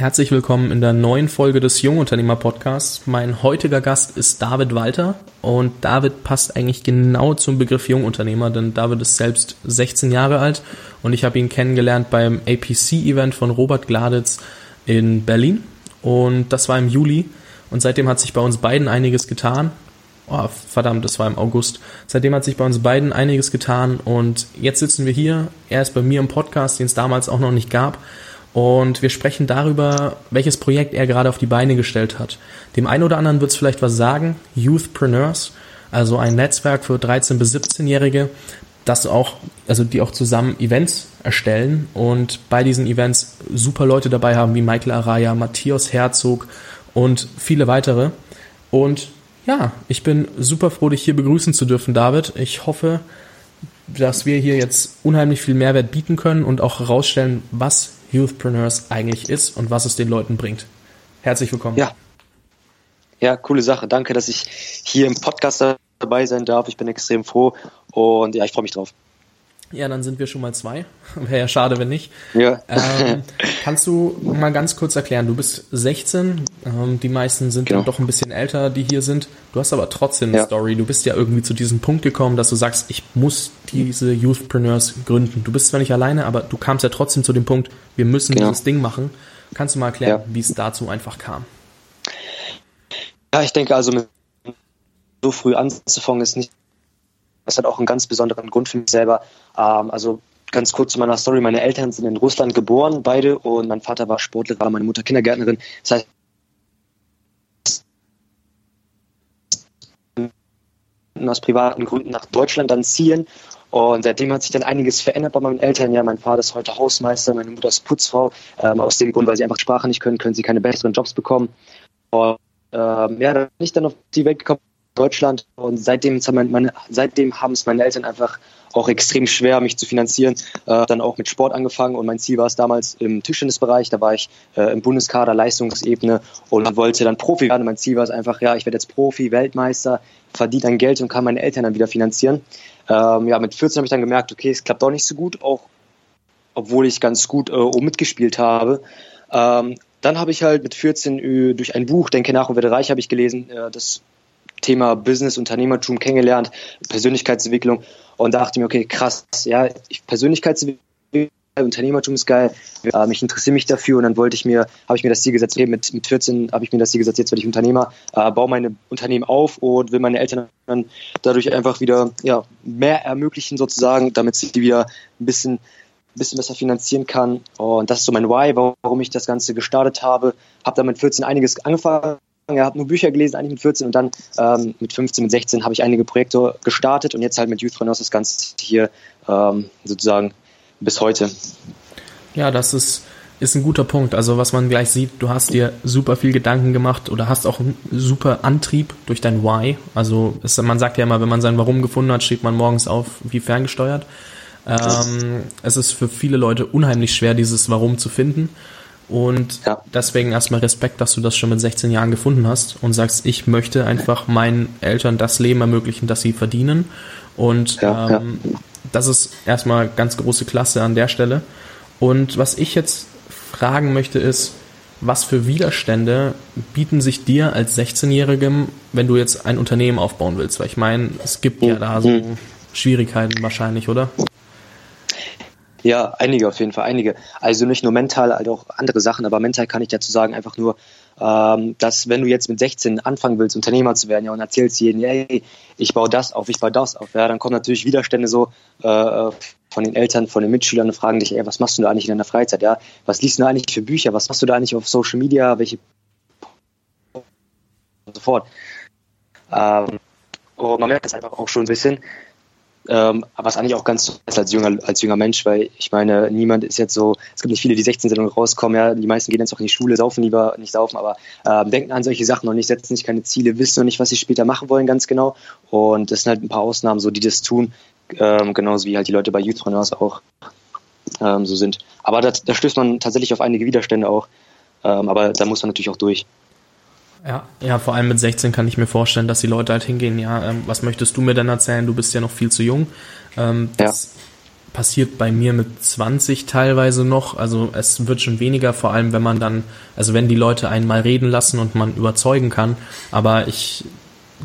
Herzlich willkommen in der neuen Folge des Jungunternehmer Podcasts. Mein heutiger Gast ist David Walter und David passt eigentlich genau zum Begriff Jungunternehmer, denn David ist selbst 16 Jahre alt und ich habe ihn kennengelernt beim APC-Event von Robert Gladitz in Berlin und das war im Juli und seitdem hat sich bei uns beiden einiges getan. Oh, verdammt, das war im August. Seitdem hat sich bei uns beiden einiges getan und jetzt sitzen wir hier. Er ist bei mir im Podcast, den es damals auch noch nicht gab. Und wir sprechen darüber, welches Projekt er gerade auf die Beine gestellt hat. Dem einen oder anderen wird es vielleicht was sagen. Youthpreneurs, also ein Netzwerk für 13- bis 17-Jährige, das auch, also die auch zusammen Events erstellen und bei diesen Events super Leute dabei haben wie Michael Araya, Matthias Herzog und viele weitere. Und ja, ich bin super froh, dich hier begrüßen zu dürfen, David. Ich hoffe, dass wir hier jetzt unheimlich viel Mehrwert bieten können und auch herausstellen, was Youthpreneurs eigentlich ist und was es den Leuten bringt. Herzlich willkommen. Ja. Ja, coole Sache. Danke, dass ich hier im Podcast dabei sein darf. Ich bin extrem froh und ja, ich freue mich drauf. Ja, dann sind wir schon mal zwei. Wäre ja schade, wenn nicht. Ja. Ähm, kannst du mal ganz kurz erklären, du bist 16, ähm, die meisten sind genau. dann doch ein bisschen älter, die hier sind. Du hast aber trotzdem eine ja. Story. Du bist ja irgendwie zu diesem Punkt gekommen, dass du sagst, ich muss diese Youthpreneurs gründen. Du bist zwar nicht alleine, aber du kamst ja trotzdem zu dem Punkt, wir müssen genau. dieses Ding machen. Kannst du mal erklären, ja. wie es dazu einfach kam? Ja, ich denke also, so früh anzufangen ist nicht das hat auch einen ganz besonderen Grund für mich selber. Ähm, also ganz kurz zu meiner Story. Meine Eltern sind in Russland geboren, beide, und mein Vater war Sportlehrer, meine Mutter Kindergärtnerin. Das heißt, aus privaten Gründen nach Deutschland dann ziehen. Und seitdem hat sich dann einiges verändert bei meinen Eltern. Ja, mein Vater ist heute Hausmeister, meine Mutter ist Putzfrau. Ähm, aus dem Grund, weil sie einfach Sprache nicht können, können sie keine besseren Jobs bekommen. Und ähm, ja, dann bin ich dann auf die Welt gekommen, Deutschland. Und seitdem, seitdem haben es meine Eltern einfach auch extrem schwer, mich zu finanzieren. Äh, dann auch mit Sport angefangen und mein Ziel war es damals im Tischtennisbereich. Da war ich äh, im Bundeskader, Leistungsebene und wollte dann Profi werden. Mein Ziel war es einfach, ja, ich werde jetzt Profi, Weltmeister, verdiene dann Geld und kann meine Eltern dann wieder finanzieren. Ähm, ja, mit 14 habe ich dann gemerkt, okay, es klappt doch nicht so gut, auch obwohl ich ganz gut äh, mitgespielt habe. Ähm, dann habe ich halt mit 14 äh, durch ein Buch, Denke nach und werde reich, habe ich gelesen, äh, das Thema Business, Unternehmertum kennengelernt, Persönlichkeitsentwicklung und dachte mir, okay, krass, ja, Persönlichkeitsentwicklung, Unternehmertum ist geil, ähm, ich interessiere mich dafür und dann wollte ich mir, habe ich mir das Ziel gesetzt, mit, mit 14 habe ich mir das Ziel gesetzt, jetzt werde ich Unternehmer, äh, baue meine Unternehmen auf und will meine Eltern dann dadurch einfach wieder ja, mehr ermöglichen sozusagen, damit sie wieder ein bisschen ein bisschen besser finanzieren kann. Und das ist so mein Why, warum ich das Ganze gestartet habe. Habe dann mit 14 einiges angefangen, ja, habe nur Bücher gelesen, eigentlich mit 14 und dann ähm, mit 15, mit 16 habe ich einige Projekte gestartet und jetzt halt mit Youthpreneurs das Ganze hier ähm, sozusagen bis heute. Ja, das ist, ist ein guter Punkt. Also was man gleich sieht, du hast dir super viel Gedanken gemacht oder hast auch einen super Antrieb durch dein Why. Also es, man sagt ja immer, wenn man sein Warum gefunden hat, steht man morgens auf wie ferngesteuert. Ähm, es ist für viele Leute unheimlich schwer, dieses Warum zu finden. Und ja. deswegen erstmal Respekt, dass du das schon mit 16 Jahren gefunden hast und sagst, ich möchte einfach meinen Eltern das Leben ermöglichen, das sie verdienen. Und ja, ähm, ja. das ist erstmal ganz große Klasse an der Stelle. Und was ich jetzt fragen möchte ist, was für Widerstände bieten sich dir als 16-Jährigem, wenn du jetzt ein Unternehmen aufbauen willst? Weil ich meine, es gibt ja da so mhm. Schwierigkeiten wahrscheinlich, oder? Ja, einige auf jeden Fall, einige. Also nicht nur mental, halt auch andere Sachen, aber mental kann ich dazu sagen, einfach nur, ähm, dass wenn du jetzt mit 16 anfangen willst, Unternehmer zu werden, ja, und erzählst jedem, hey, ich baue das auf, ich baue das auf, ja, dann kommen natürlich Widerstände so äh, von den Eltern, von den Mitschülern und fragen dich, ey, was machst du da eigentlich in deiner Freizeit, ja? Was liest du da eigentlich für Bücher? Was machst du da eigentlich auf Social Media? Welche und so fort. Ähm, und man merkt das einfach auch schon ein bisschen, ähm, was eigentlich auch ganz als junger, als junger Mensch, weil ich meine, niemand ist jetzt so, es gibt nicht viele, die 16 sind und rauskommen, ja, die meisten gehen jetzt auch in die Schule, saufen lieber, nicht saufen, aber ähm, denken an solche Sachen noch nicht, setzen sich keine Ziele, wissen noch nicht, was sie später machen wollen, ganz genau. Und das sind halt ein paar Ausnahmen, so die das tun, ähm, genauso wie halt die Leute bei Youthpreneurs auch ähm, so sind. Aber da, da stößt man tatsächlich auf einige Widerstände auch. Ähm, aber da muss man natürlich auch durch. Ja, ja, vor allem mit 16 kann ich mir vorstellen, dass die Leute halt hingehen, ja, ähm, was möchtest du mir denn erzählen? Du bist ja noch viel zu jung. Ähm, das ja. passiert bei mir mit 20 teilweise noch. Also es wird schon weniger, vor allem wenn man dann, also wenn die Leute einen mal reden lassen und man überzeugen kann. Aber ich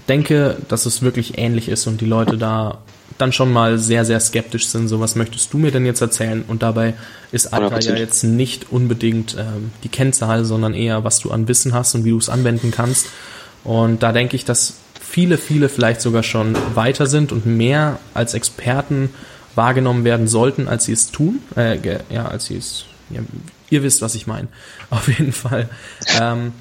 denke, dass es wirklich ähnlich ist und die Leute da dann schon mal sehr, sehr skeptisch sind. So, was möchtest du mir denn jetzt erzählen? Und dabei ist Alter ja jetzt nicht unbedingt ähm, die Kennzahl, sondern eher, was du an Wissen hast und wie du es anwenden kannst. Und da denke ich, dass viele, viele vielleicht sogar schon weiter sind und mehr als Experten wahrgenommen werden sollten, als sie es tun. Äh, ja, als sie es. Ja, ihr wisst, was ich meine. Auf jeden Fall. Ähm,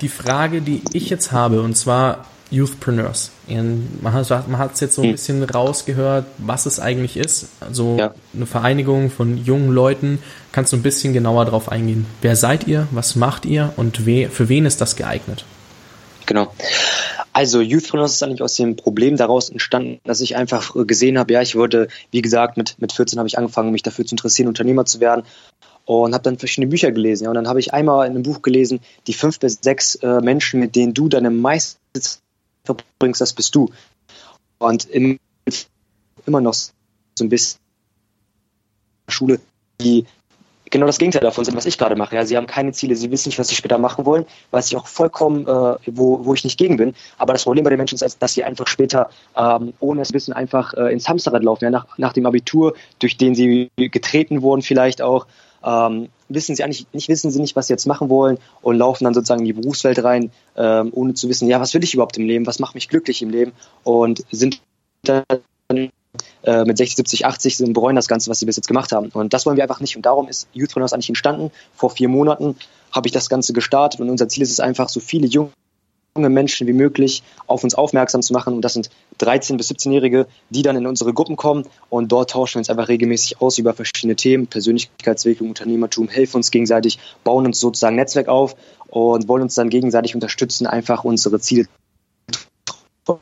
die Frage, die ich jetzt habe, und zwar Youthpreneurs. Man hat es jetzt so ein hm. bisschen rausgehört, was es eigentlich ist. Also ja. eine Vereinigung von jungen Leuten. Kannst du ein bisschen genauer darauf eingehen? Wer seid ihr? Was macht ihr? Und we, für wen ist das geeignet? Genau. Also Youthpreneurs ist eigentlich aus dem Problem daraus entstanden, dass ich einfach gesehen habe, ja, ich wurde, wie gesagt, mit, mit 14 habe ich angefangen, mich dafür zu interessieren, Unternehmer zu werden und habe dann verschiedene Bücher gelesen. Ja, und dann habe ich einmal in einem Buch gelesen, die fünf bis sechs äh, Menschen, mit denen du deine meiste verbringst, das bist du. Und im, immer noch so ein bisschen Schule, die genau das Gegenteil davon sind, was ich gerade mache. Ja, sie haben keine Ziele, sie wissen nicht, was sie später machen wollen, was ich auch vollkommen, äh, wo, wo ich nicht gegen bin. Aber das Problem bei den Menschen ist, dass sie einfach später ähm, ohne es Wissen einfach äh, ins Hamsterrad laufen, ja, nach, nach dem Abitur, durch den sie getreten wurden vielleicht auch, ähm, wissen sie eigentlich nicht, wissen sie nicht, was sie jetzt machen wollen und laufen dann sozusagen in die Berufswelt rein, ähm, ohne zu wissen, ja, was will ich überhaupt im Leben, was macht mich glücklich im Leben und sind dann äh, mit 60, 70, 80 sind bereuen das Ganze, was sie bis jetzt gemacht haben. Und das wollen wir einfach nicht. Und darum ist Youthpreneurs eigentlich entstanden. Vor vier Monaten habe ich das Ganze gestartet und unser Ziel ist es einfach, so viele junge junge Menschen wie möglich auf uns aufmerksam zu machen. Und das sind 13- bis 17-Jährige, die dann in unsere Gruppen kommen. Und dort tauschen wir uns einfach regelmäßig aus über verschiedene Themen, Persönlichkeitsentwicklung, Unternehmertum, helfen uns gegenseitig, bauen uns sozusagen Netzwerk auf und wollen uns dann gegenseitig unterstützen, einfach unsere Ziele zu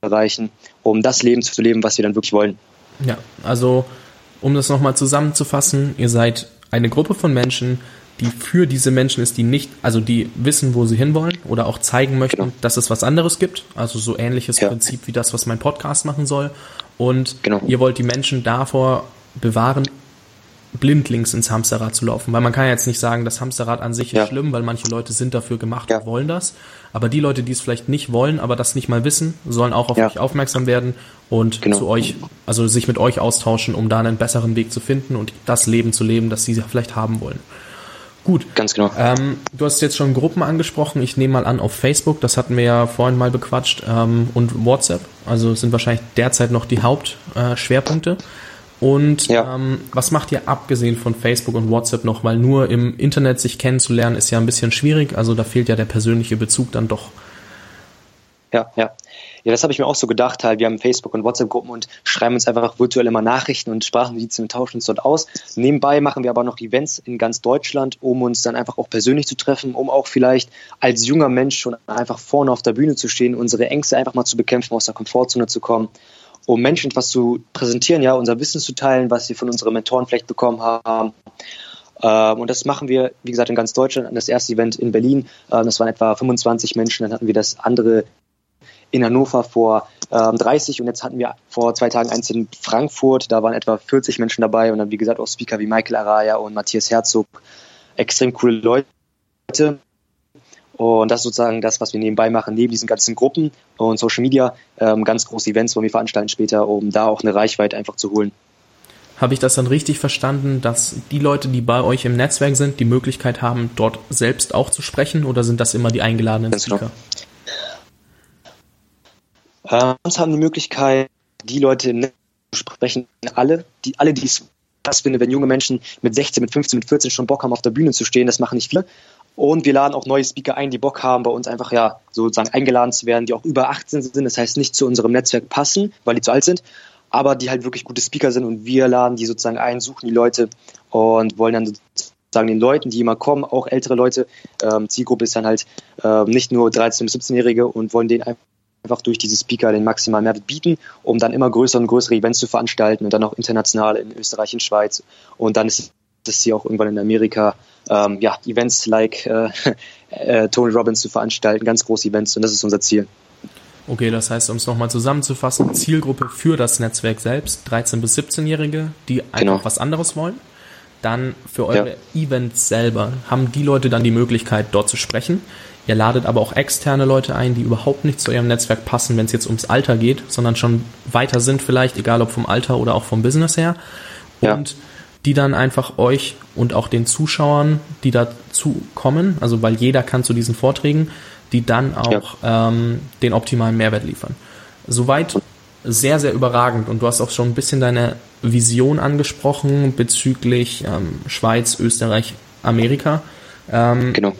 erreichen, um das Leben zu leben, was wir dann wirklich wollen. Ja, also um das nochmal zusammenzufassen, ihr seid eine Gruppe von Menschen, die für diese Menschen ist, die nicht, also die wissen, wo sie hinwollen oder auch zeigen möchten, genau. dass es was anderes gibt. Also so ähnliches ja. Prinzip wie das, was mein Podcast machen soll. Und genau. ihr wollt die Menschen davor bewahren, blindlings ins Hamsterrad zu laufen. Weil man kann jetzt nicht sagen, das Hamsterrad an sich ist ja. schlimm, weil manche Leute sind dafür gemacht ja. und wollen das. Aber die Leute, die es vielleicht nicht wollen, aber das nicht mal wissen, sollen auch auf euch aufmerksam werden und genau. zu euch, also sich mit euch austauschen, um da einen besseren Weg zu finden und das Leben zu leben, das sie vielleicht haben wollen. Gut. Ganz genau. Ähm, du hast jetzt schon Gruppen angesprochen. Ich nehme mal an auf Facebook, das hatten wir ja vorhin mal bequatscht, ähm, und WhatsApp. Also sind wahrscheinlich derzeit noch die Hauptschwerpunkte. Und ja. ähm, was macht ihr abgesehen von Facebook und WhatsApp noch? Weil nur im Internet sich kennenzulernen ist ja ein bisschen schwierig. Also da fehlt ja der persönliche Bezug dann doch. Ja, ja. Ja, das habe ich mir auch so gedacht. Halt, wir haben Facebook- und WhatsApp-Gruppen und schreiben uns einfach virtuell immer Nachrichten und Sprachnotizen und tauschen uns dort aus. Nebenbei machen wir aber noch Events in ganz Deutschland, um uns dann einfach auch persönlich zu treffen, um auch vielleicht als junger Mensch schon einfach vorne auf der Bühne zu stehen, unsere Ängste einfach mal zu bekämpfen, aus der Komfortzone zu kommen um Menschen etwas zu präsentieren, ja, unser Wissen zu teilen, was sie von unseren Mentoren vielleicht bekommen haben. Ähm, und das machen wir, wie gesagt, in ganz Deutschland. Das erste Event in Berlin, äh, das waren etwa 25 Menschen. Dann hatten wir das andere in Hannover vor ähm, 30 und jetzt hatten wir vor zwei Tagen eins in Frankfurt, da waren etwa 40 Menschen dabei und dann wie gesagt auch Speaker wie Michael Araya und Matthias Herzog, extrem coole Leute. Und das ist sozusagen das, was wir nebenbei machen, neben diesen ganzen Gruppen und Social Media, ähm, ganz große Events, wo wir veranstalten später, um da auch eine Reichweite einfach zu holen. Habe ich das dann richtig verstanden, dass die Leute, die bei euch im Netzwerk sind, die Möglichkeit haben, dort selbst auch zu sprechen oder sind das immer die eingeladenen ganz Speaker? Genau. Äh, uns haben die Möglichkeit, die Leute im Netz zu sprechen, alle, die, alle, die es das finde, wenn junge Menschen mit 16, mit 15, mit 14 schon Bock haben, auf der Bühne zu stehen, das machen nicht viele. Und wir laden auch neue Speaker ein, die Bock haben, bei uns einfach ja sozusagen eingeladen zu werden, die auch über 18 sind, das heißt nicht zu unserem Netzwerk passen, weil die zu alt sind, aber die halt wirklich gute Speaker sind und wir laden die sozusagen ein, suchen die Leute und wollen dann sozusagen den Leuten, die immer kommen, auch ältere Leute, ähm, Zielgruppe ist dann halt äh, nicht nur 13- bis 17-Jährige und wollen denen einfach durch diese Speaker den maximalen Mehrwert bieten, um dann immer größere und größere Events zu veranstalten und dann auch international in Österreich, in Schweiz und dann ist das hier auch irgendwann in Amerika ähm, ja, Events like äh, äh, Tony Robbins zu veranstalten, ganz große Events und das ist unser Ziel. Okay, das heißt, um es nochmal zusammenzufassen, Zielgruppe für das Netzwerk selbst, 13- bis 17-Jährige, die einfach genau. was anderes wollen. Dann für eure ja. Events selber haben die Leute dann die Möglichkeit, dort zu sprechen. Ihr ladet aber auch externe Leute ein, die überhaupt nicht zu eurem Netzwerk passen, wenn es jetzt ums Alter geht, sondern schon weiter sind vielleicht, egal ob vom Alter oder auch vom Business her. Und ja. die dann einfach euch und auch den Zuschauern, die dazu kommen, also weil jeder kann zu diesen Vorträgen, die dann auch ja. ähm, den optimalen Mehrwert liefern. Soweit sehr, sehr überragend. Und du hast auch schon ein bisschen deine Vision angesprochen bezüglich ähm, Schweiz, Österreich, Amerika. Ähm, genau.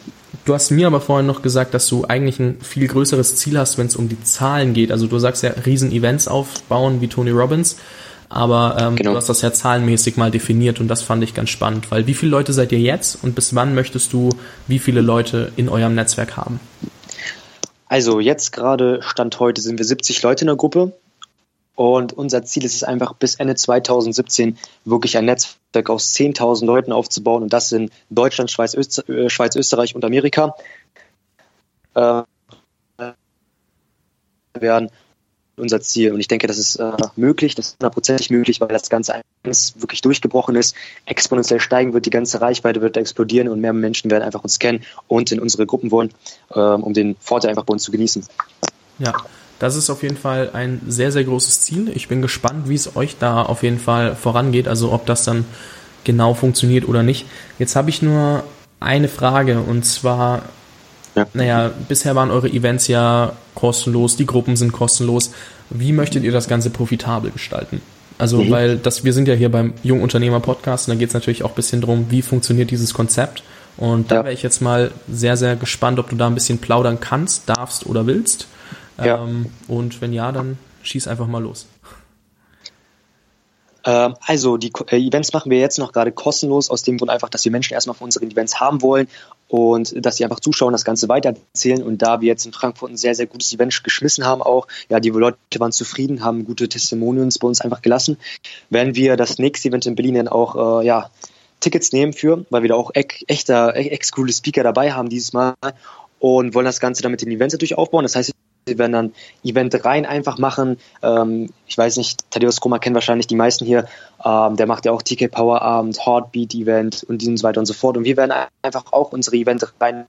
Du hast mir aber vorhin noch gesagt, dass du eigentlich ein viel größeres Ziel hast, wenn es um die Zahlen geht. Also du sagst ja, Riesen-Events aufbauen wie Tony Robbins, aber ähm, genau. du hast das ja zahlenmäßig mal definiert und das fand ich ganz spannend, weil wie viele Leute seid ihr jetzt und bis wann möchtest du wie viele Leute in eurem Netzwerk haben? Also jetzt gerade Stand heute sind wir 70 Leute in der Gruppe und unser Ziel ist es einfach bis Ende 2017 wirklich ein Netzwerk aus 10.000 Leuten aufzubauen und das in Deutschland, Schweiz, Öster äh, Schweiz Österreich und Amerika. Äh, werden unser Ziel. Und ich denke, das ist äh, möglich, das ist hundertprozentig möglich, weil das Ganze wirklich durchgebrochen ist, exponentiell steigen wird, die ganze Reichweite wird explodieren und mehr Menschen werden einfach uns kennen und in unsere Gruppen wollen, äh, um den Vorteil einfach bei uns zu genießen. Ja, das ist auf jeden Fall ein sehr, sehr großes Ziel. Ich bin gespannt, wie es euch da auf jeden Fall vorangeht, also ob das dann genau funktioniert oder nicht. Jetzt habe ich nur eine Frage und zwar ja. Naja, bisher waren eure Events ja kostenlos, die Gruppen sind kostenlos. Wie möchtet ihr das Ganze profitabel gestalten? Also, mhm. weil das, wir sind ja hier beim Jungunternehmer Podcast und da geht es natürlich auch ein bisschen drum, wie funktioniert dieses Konzept. Und da ja. wäre ich jetzt mal sehr, sehr gespannt, ob du da ein bisschen plaudern kannst, darfst oder willst. Ja. Ähm, und wenn ja, dann schieß einfach mal los. Ähm, also die äh, Events machen wir jetzt noch gerade kostenlos, aus dem Grund einfach, dass wir Menschen erstmal von unseren Events haben wollen und dass sie einfach zuschauen, das Ganze weitererzählen. Und da wir jetzt in Frankfurt ein sehr, sehr gutes Event geschmissen haben, auch, ja, die Leute waren zufrieden, haben gute Testimonials bei uns einfach gelassen, werden wir das nächste Event in Berlin dann auch, äh, ja, Tickets nehmen für, weil wir da auch echter, ex coole Speaker dabei haben dieses Mal und wollen das Ganze damit in Events natürlich aufbauen. Das heißt, wir werden dann Event rein einfach machen. Ähm, ich weiß nicht, Thaddeus Kroma kennen wahrscheinlich die meisten hier. Ähm, der macht ja auch TK Power Abend, Heartbeat Event und so weiter und so fort. Und wir werden einfach auch unsere Event rein.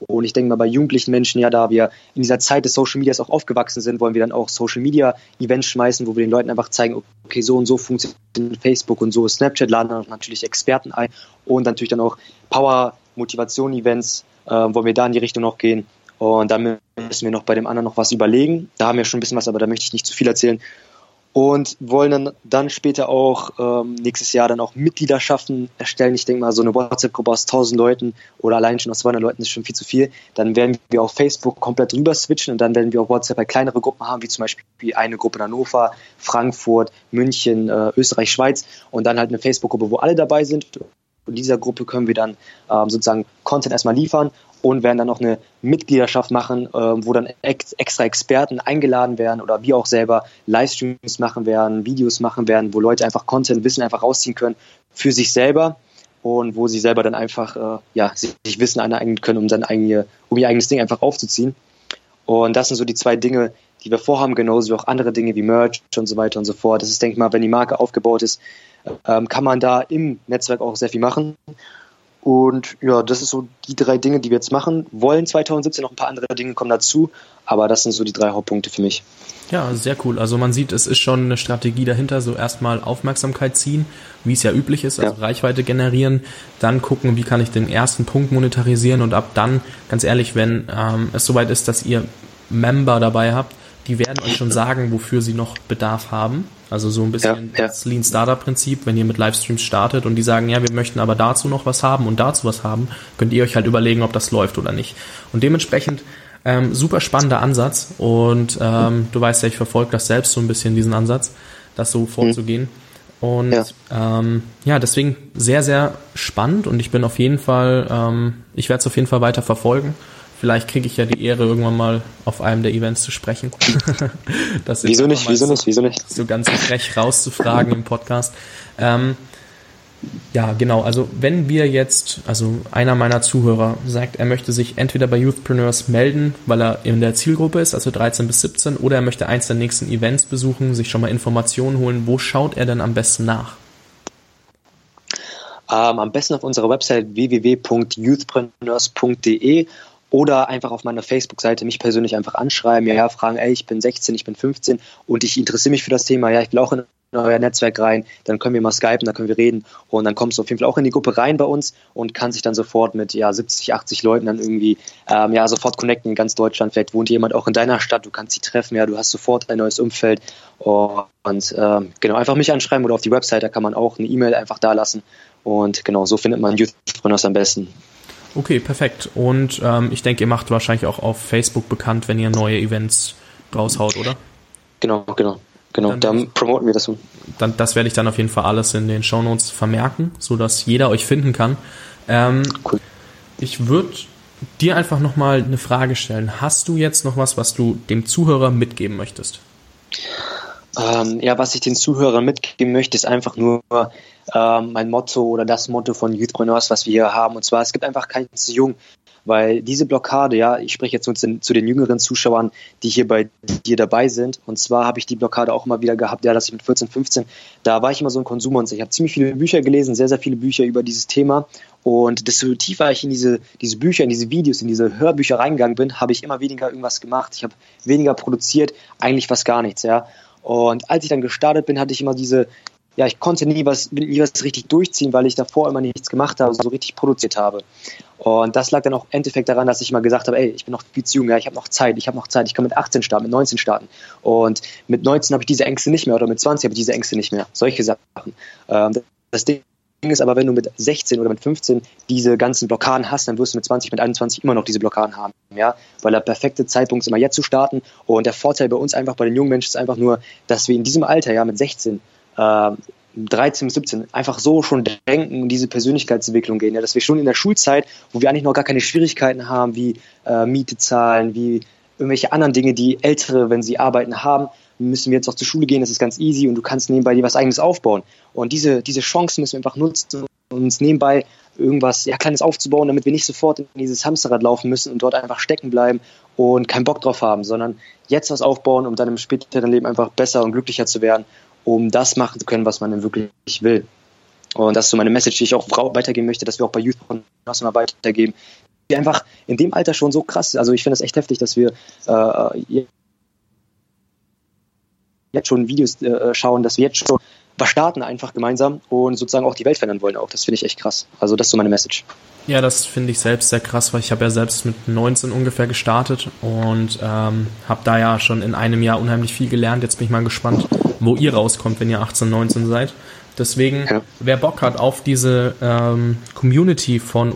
Und ich denke mal, bei jugendlichen Menschen, ja, da wir in dieser Zeit des Social Medias auch aufgewachsen sind, wollen wir dann auch Social Media Events schmeißen, wo wir den Leuten einfach zeigen, okay, so und so funktioniert Facebook und so Snapchat, laden dann natürlich Experten ein und natürlich dann auch Power Motivation Events, äh, wollen wir da in die Richtung noch gehen. Und dann müssen wir noch bei dem anderen noch was überlegen. Da haben wir schon ein bisschen was, aber da möchte ich nicht zu viel erzählen. Und wollen dann, dann später auch ähm, nächstes Jahr dann auch Mitgliederschaften erstellen. Ich denke mal, so eine WhatsApp-Gruppe aus 1000 Leuten oder allein schon aus 200 Leuten ist schon viel zu viel. Dann werden wir auf Facebook komplett rüber switchen und dann werden wir auf WhatsApp bei kleinere Gruppen haben, wie zum Beispiel eine Gruppe in Hannover, Frankfurt, München, äh, Österreich, Schweiz und dann halt eine Facebook-Gruppe, wo alle dabei sind. Und dieser Gruppe können wir dann ähm, sozusagen Content erstmal liefern und werden dann noch eine Mitgliedschaft machen, äh, wo dann ex extra Experten eingeladen werden oder wir auch selber Livestreams machen werden, Videos machen werden, wo Leute einfach Content, Wissen einfach rausziehen können für sich selber und wo sie selber dann einfach äh, ja, sich Wissen aneignen können, um dann eigene, um ihr eigenes Ding einfach aufzuziehen. Und das sind so die zwei Dinge, die wir vorhaben, genauso wie auch andere Dinge wie Merch und so weiter und so fort. Das ist, denke ich mal, wenn die Marke aufgebaut ist, ähm, kann man da im Netzwerk auch sehr viel machen. Und ja, das ist so die drei Dinge, die wir jetzt machen wollen. 2017 noch ein paar andere Dinge kommen dazu, aber das sind so die drei Hauptpunkte für mich. Ja, sehr cool. Also man sieht, es ist schon eine Strategie dahinter, so erstmal Aufmerksamkeit ziehen, wie es ja üblich ist, also ja. Reichweite generieren, dann gucken, wie kann ich den ersten Punkt monetarisieren und ab dann, ganz ehrlich, wenn ähm, es soweit ist, dass ihr Member dabei habt, die werden euch schon sagen, wofür sie noch Bedarf haben. Also so ein bisschen ja, ja. das Lean Startup Prinzip, wenn ihr mit Livestreams startet und die sagen, ja, wir möchten aber dazu noch was haben und dazu was haben, könnt ihr euch halt überlegen, ob das läuft oder nicht. Und dementsprechend ähm, super spannender Ansatz und ähm, du weißt ja, ich verfolge das selbst so ein bisschen, diesen Ansatz. das so vorzugehen. Und ja. Ähm, ja, deswegen sehr, sehr spannend und ich bin auf jeden Fall, ähm, ich werde es auf jeden Fall weiter verfolgen. Vielleicht kriege ich ja die Ehre, irgendwann mal auf einem der Events zu sprechen. wieso nicht, wieso nicht, wieso nicht? So ganz frech rauszufragen im Podcast. Ähm, ja, genau. Also wenn wir jetzt, also einer meiner Zuhörer sagt, er möchte sich entweder bei Youthpreneurs melden, weil er in der Zielgruppe ist, also 13 bis 17, oder er möchte eins der nächsten Events besuchen, sich schon mal Informationen holen. Wo schaut er denn am besten nach? Ähm, am besten auf unserer Website www.youthpreneurs.de oder einfach auf meiner Facebook-Seite mich persönlich einfach anschreiben, ja, ja, fragen, ey, ich bin 16, ich bin 15 und ich interessiere mich für das Thema, ja, ich will auch in euer Netzwerk rein, dann können wir mal skypen, dann können wir reden. Und dann kommst du auf jeden Fall auch in die Gruppe rein bei uns und kann sich dann sofort mit ja 70, 80 Leuten dann irgendwie ähm, ja sofort connecten in ganz Deutschland. Vielleicht wohnt jemand auch in deiner Stadt, du kannst sie treffen, ja, du hast sofort ein neues Umfeld. Und ähm, genau einfach mich anschreiben oder auf die Website, da kann man auch eine E-Mail einfach da lassen und genau so findet man Youthpreneurs am besten. Okay, perfekt. Und ähm, ich denke, ihr macht wahrscheinlich auch auf Facebook bekannt, wenn ihr neue Events raushaut, oder? Genau, genau. Genau, dann, dann promoten wir das so. Dann, das werde ich dann auf jeden Fall alles in den Shownotes vermerken, sodass jeder euch finden kann. Ähm, cool. Ich würde dir einfach nochmal eine Frage stellen. Hast du jetzt noch was, was du dem Zuhörer mitgeben möchtest? Ähm, ja, was ich den Zuhörern mitgeben möchte, ist einfach nur ähm, mein Motto oder das Motto von Youthpreneurs, was wir hier haben. Und zwar, es gibt einfach keinen zu jung. Weil diese Blockade, ja, ich spreche jetzt zu, den jüngeren Zuschauern, die hier bei dir dabei sind. Und zwar habe ich die Blockade auch immer wieder gehabt, ja, dass ich mit 14, 15, da war ich immer so ein Konsumonster. Ich habe ziemlich viele Bücher gelesen, sehr, sehr viele Bücher über dieses Thema. Und desto tiefer ich in diese, diese Bücher, in diese Videos, in diese Hörbücher reingegangen bin, habe ich immer weniger irgendwas gemacht. Ich habe weniger produziert, eigentlich fast gar nichts, ja. Und als ich dann gestartet bin, hatte ich immer diese, ja, ich konnte nie was, nie was richtig durchziehen, weil ich davor immer nichts gemacht habe, so richtig produziert habe. Und das lag dann auch im Endeffekt daran, dass ich mal gesagt habe, ey, ich bin noch viel zu jung, ja, ich habe noch Zeit, ich habe noch Zeit, ich kann mit 18 starten, mit 19 starten. Und mit 19 habe ich diese Ängste nicht mehr oder mit 20 habe ich diese Ängste nicht mehr. Solche Sachen. Ähm, das Ding ist aber, wenn du mit 16 oder mit 15 diese ganzen Blockaden hast, dann wirst du mit 20, mit 21 immer noch diese Blockaden haben, ja, weil der perfekte Zeitpunkt ist immer jetzt zu starten und der Vorteil bei uns einfach, bei den jungen Menschen ist einfach nur, dass wir in diesem Alter, ja, mit 16, äh, 13 bis 17 einfach so schon denken und diese Persönlichkeitsentwicklung gehen. Ja, dass wir schon in der Schulzeit, wo wir eigentlich noch gar keine Schwierigkeiten haben, wie äh, Miete zahlen, wie irgendwelche anderen Dinge, die Ältere, wenn sie arbeiten, haben, müssen wir jetzt auch zur Schule gehen, das ist ganz easy und du kannst nebenbei dir was eigenes aufbauen. Und diese, diese Chancen müssen wir einfach nutzen, uns nebenbei irgendwas ja, Kleines aufzubauen, damit wir nicht sofort in dieses Hamsterrad laufen müssen und dort einfach stecken bleiben und keinen Bock drauf haben, sondern jetzt was aufbauen, um dann im späteren Leben einfach besser und glücklicher zu werden um das machen zu können, was man denn wirklich will. Und das ist so meine Message, die ich auch weitergeben möchte, dass wir auch bei Youth mal weitergeben. Die einfach in dem Alter schon so krass, also ich finde es echt heftig, dass wir äh, jetzt schon Videos äh, schauen, dass wir jetzt schon was starten einfach gemeinsam und sozusagen auch die Welt verändern wollen auch. Das finde ich echt krass. Also das ist so meine Message. Ja, das finde ich selbst sehr krass, weil ich habe ja selbst mit 19 ungefähr gestartet und ähm, habe da ja schon in einem Jahr unheimlich viel gelernt. Jetzt bin ich mal gespannt, wo ihr rauskommt, wenn ihr 18, 19 seid. Deswegen, ja. wer Bock hat auf diese ähm, Community von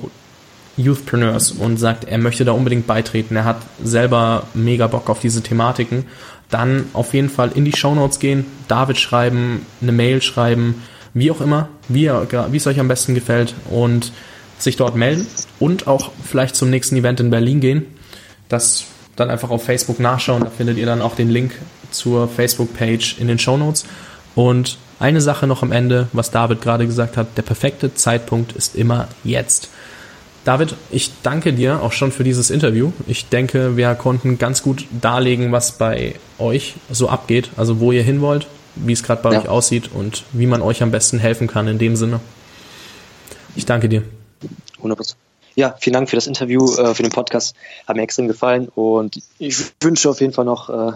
Youthpreneurs und sagt, er möchte da unbedingt beitreten, er hat selber mega Bock auf diese Thematiken, dann auf jeden Fall in die Show Notes gehen, David schreiben, eine Mail schreiben, wie auch immer, wie, wie es euch am besten gefällt und sich dort melden und auch vielleicht zum nächsten Event in Berlin gehen. Das dann einfach auf Facebook nachschauen, da findet ihr dann auch den Link zur Facebook-Page in den Show Notes. Und eine Sache noch am Ende, was David gerade gesagt hat, der perfekte Zeitpunkt ist immer jetzt. David, ich danke dir auch schon für dieses Interview. Ich denke, wir konnten ganz gut darlegen, was bei euch so abgeht, also wo ihr hin wollt, wie es gerade bei ja. euch aussieht und wie man euch am besten helfen kann in dem Sinne. Ich danke dir. 100%. Ja, vielen Dank für das Interview, äh, für den Podcast. Hat mir extrem gefallen und ich wünsche auf jeden Fall noch, äh,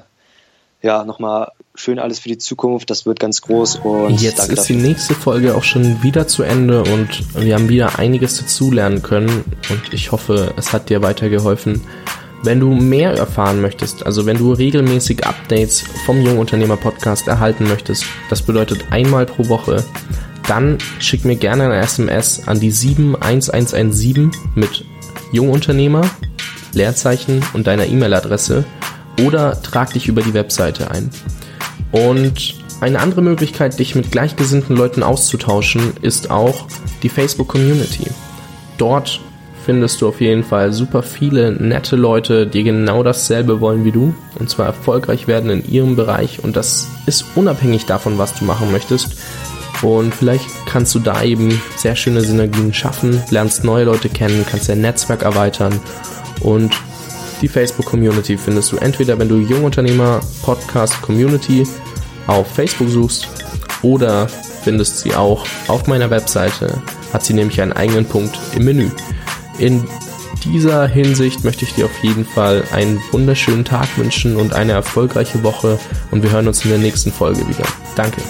ja, nochmal schön alles für die Zukunft. Das wird ganz groß und jetzt ist dafür. die nächste Folge auch schon wieder zu Ende und wir haben wieder einiges dazulernen können und ich hoffe, es hat dir weitergeholfen. Wenn du mehr erfahren möchtest, also wenn du regelmäßig Updates vom Jungunternehmer Podcast erhalten möchtest, das bedeutet einmal pro Woche, dann schick mir gerne eine SMS an die 71117 mit Jungunternehmer, Leerzeichen und deiner E-Mail-Adresse oder trag dich über die Webseite ein. Und Eine andere Möglichkeit, dich mit gleichgesinnten Leuten auszutauschen, ist auch die Facebook Community. Dort findest du auf jeden Fall super viele nette Leute, die genau dasselbe wollen wie du und zwar erfolgreich werden in ihrem Bereich und das ist unabhängig davon, was du machen möchtest. Und vielleicht kannst du da eben sehr schöne Synergien schaffen, lernst neue Leute kennen, kannst dein Netzwerk erweitern und die Facebook-Community findest du entweder, wenn du Jungunternehmer Podcast Community auf Facebook suchst oder findest sie auch auf meiner Webseite, hat sie nämlich einen eigenen Punkt im Menü. In dieser Hinsicht möchte ich dir auf jeden Fall einen wunderschönen Tag wünschen und eine erfolgreiche Woche und wir hören uns in der nächsten Folge wieder. Danke.